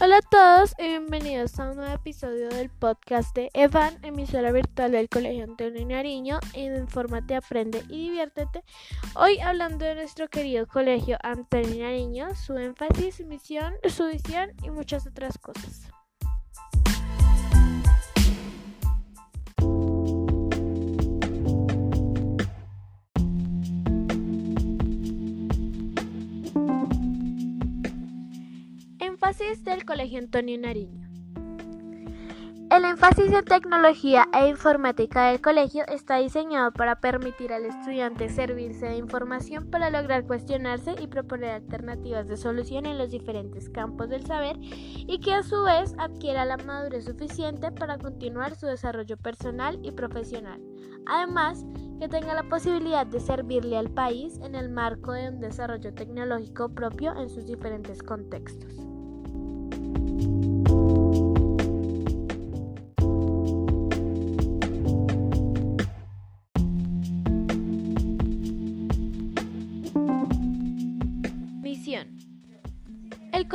Hola a todos y bienvenidos a un nuevo episodio del podcast de Evan, emisora virtual del Colegio Antonio Nariño Infórmate, Aprende y Diviértete. Hoy hablando de nuestro querido Colegio Antonio Nariño, su énfasis, misión, su visión y muchas otras cosas. Énfasis del Colegio Antonio Nariño. El énfasis en tecnología e informática del colegio está diseñado para permitir al estudiante servirse de información para lograr cuestionarse y proponer alternativas de solución en los diferentes campos del saber y que a su vez adquiera la madurez suficiente para continuar su desarrollo personal y profesional. Además, que tenga la posibilidad de servirle al país en el marco de un desarrollo tecnológico propio en sus diferentes contextos.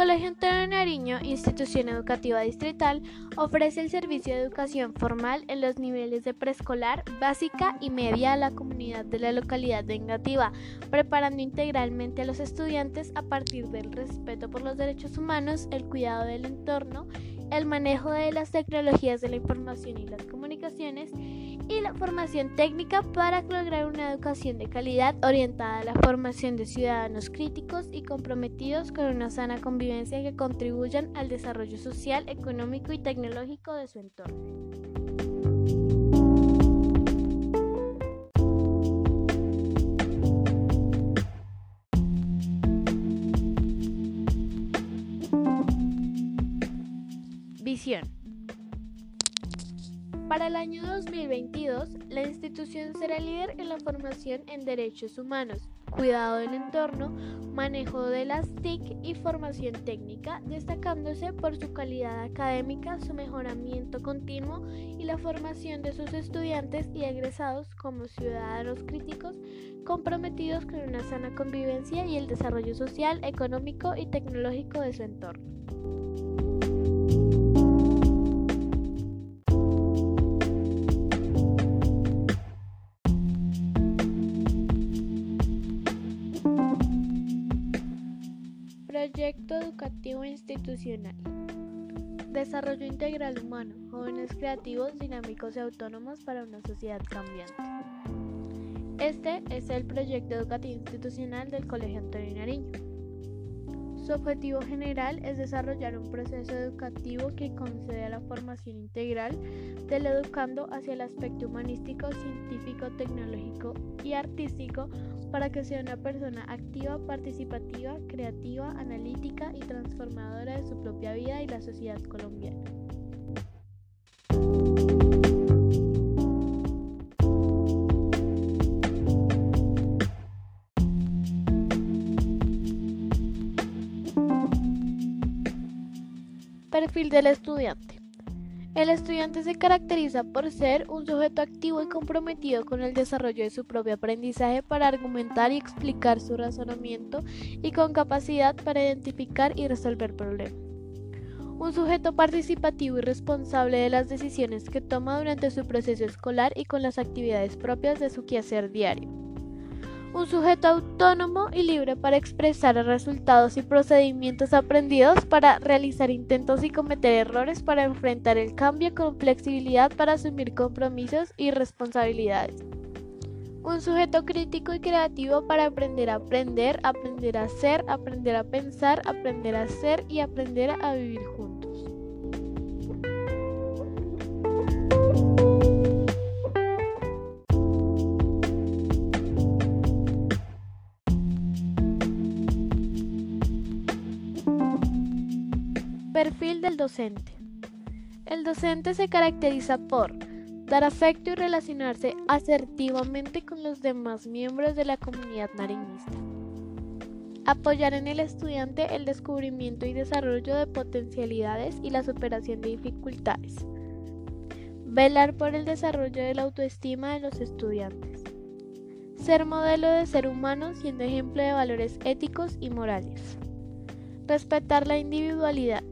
Colegio Antonio Nariño, institución educativa distrital, ofrece el servicio de educación formal en los niveles de preescolar, básica y media a la comunidad de la localidad de Engativá, preparando integralmente a los estudiantes a partir del respeto por los derechos humanos, el cuidado del entorno, el manejo de las tecnologías de la información y las comunicaciones y la formación técnica para lograr una educación de calidad orientada a la formación de ciudadanos críticos y comprometidos con una sana convivencia que contribuyan al desarrollo social, económico y tecnológico de su entorno. Visión. Para el año 2022, la institución será líder en la formación en derechos humanos, cuidado del entorno, manejo de las TIC y formación técnica, destacándose por su calidad académica, su mejoramiento continuo y la formación de sus estudiantes y egresados como ciudadanos críticos comprometidos con una sana convivencia y el desarrollo social, económico y tecnológico de su entorno. Proyecto Educativo Institucional. Desarrollo integral humano. Jóvenes creativos, dinámicos y autónomos para una sociedad cambiante. Este es el proyecto educativo institucional del Colegio Antonio Nariño. Su objetivo general es desarrollar un proceso educativo que concede la formación integral del educando hacia el aspecto humanístico, científico, tecnológico y artístico para que sea una persona activa, participativa, creativa, analítica y transformadora de su propia vida y la sociedad colombiana. Perfil del estudiante. El estudiante se caracteriza por ser un sujeto activo y comprometido con el desarrollo de su propio aprendizaje para argumentar y explicar su razonamiento y con capacidad para identificar y resolver problemas. Un sujeto participativo y responsable de las decisiones que toma durante su proceso escolar y con las actividades propias de su quehacer diario un sujeto autónomo y libre para expresar resultados y procedimientos aprendidos para realizar intentos y cometer errores para enfrentar el cambio con flexibilidad para asumir compromisos y responsabilidades. Un sujeto crítico y creativo para aprender a aprender, aprender a ser, aprender a pensar, aprender a ser y aprender a vivir juntos. Del docente. El docente se caracteriza por dar afecto y relacionarse asertivamente con los demás miembros de la comunidad nariñista. Apoyar en el estudiante el descubrimiento y desarrollo de potencialidades y la superación de dificultades. Velar por el desarrollo de la autoestima de los estudiantes. Ser modelo de ser humano siendo ejemplo de valores éticos y morales. Respetar la individualidad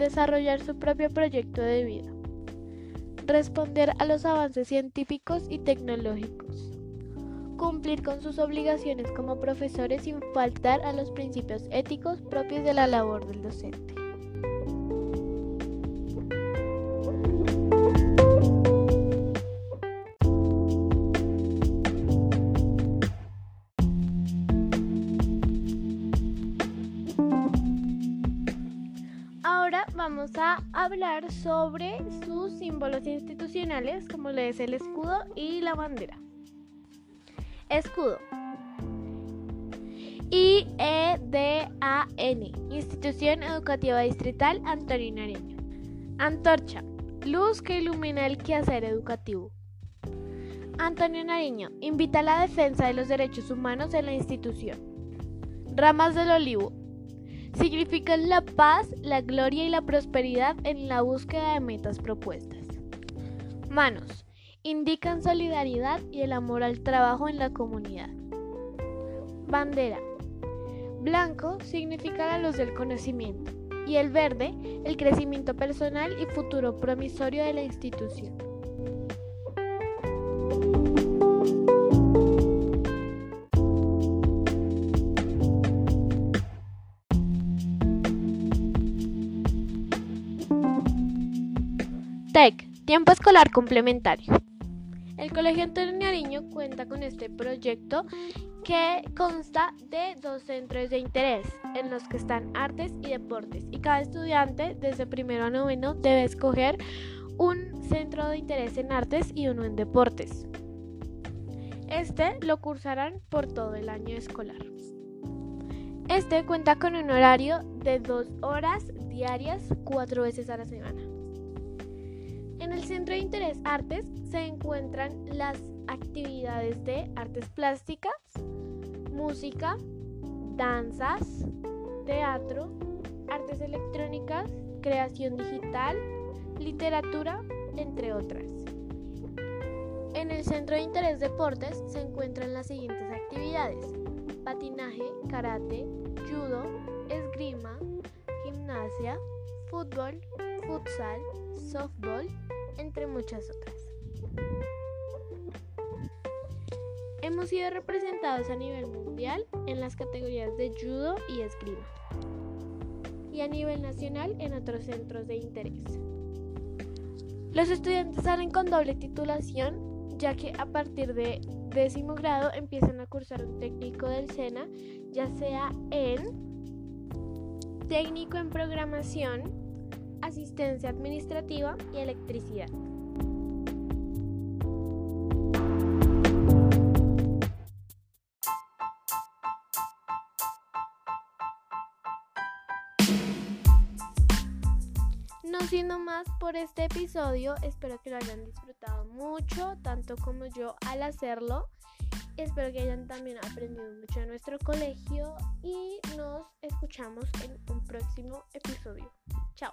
desarrollar su propio proyecto de vida, responder a los avances científicos y tecnológicos, cumplir con sus obligaciones como profesores sin faltar a los principios éticos propios de la labor del docente. A hablar sobre sus símbolos institucionales, como lo es el escudo y la bandera. Escudo. I-E-D-A-N, Institución Educativa Distrital Antonio Nariño. Antorcha, luz que ilumina el quehacer educativo. Antonio Nariño invita a la defensa de los derechos humanos en la institución. Ramas del olivo, significan la paz, la gloria y la prosperidad en la búsqueda de metas propuestas. Manos indican solidaridad y el amor al trabajo en la comunidad. Bandera. Blanco significa la luz del conocimiento y el verde el crecimiento personal y futuro promisorio de la institución. Tiempo escolar complementario. El Colegio Antonio Nariño cuenta con este proyecto que consta de dos centros de interés en los que están artes y deportes y cada estudiante desde primero a noveno debe escoger un centro de interés en artes y uno en deportes. Este lo cursarán por todo el año escolar. Este cuenta con un horario de dos horas diarias cuatro veces a la semana. En el Centro de Interés Artes se encuentran las actividades de artes plásticas, música, danzas, teatro, artes electrónicas, creación digital, literatura, entre otras. En el Centro de Interés Deportes se encuentran las siguientes actividades. Patinaje, karate, judo, esgrima, gimnasia, fútbol, futsal, softball, entre muchas otras. Hemos sido representados a nivel mundial en las categorías de judo y esgrima y a nivel nacional en otros centros de interés. Los estudiantes salen con doble titulación ya que a partir de décimo grado empiezan a cursar un técnico del SENA, ya sea en técnico en programación, asistencia administrativa y electricidad. No siendo más por este episodio, espero que lo hayan disfrutado mucho, tanto como yo al hacerlo. Espero que hayan también aprendido mucho de nuestro colegio y nos escuchamos en un próximo episodio. Chao.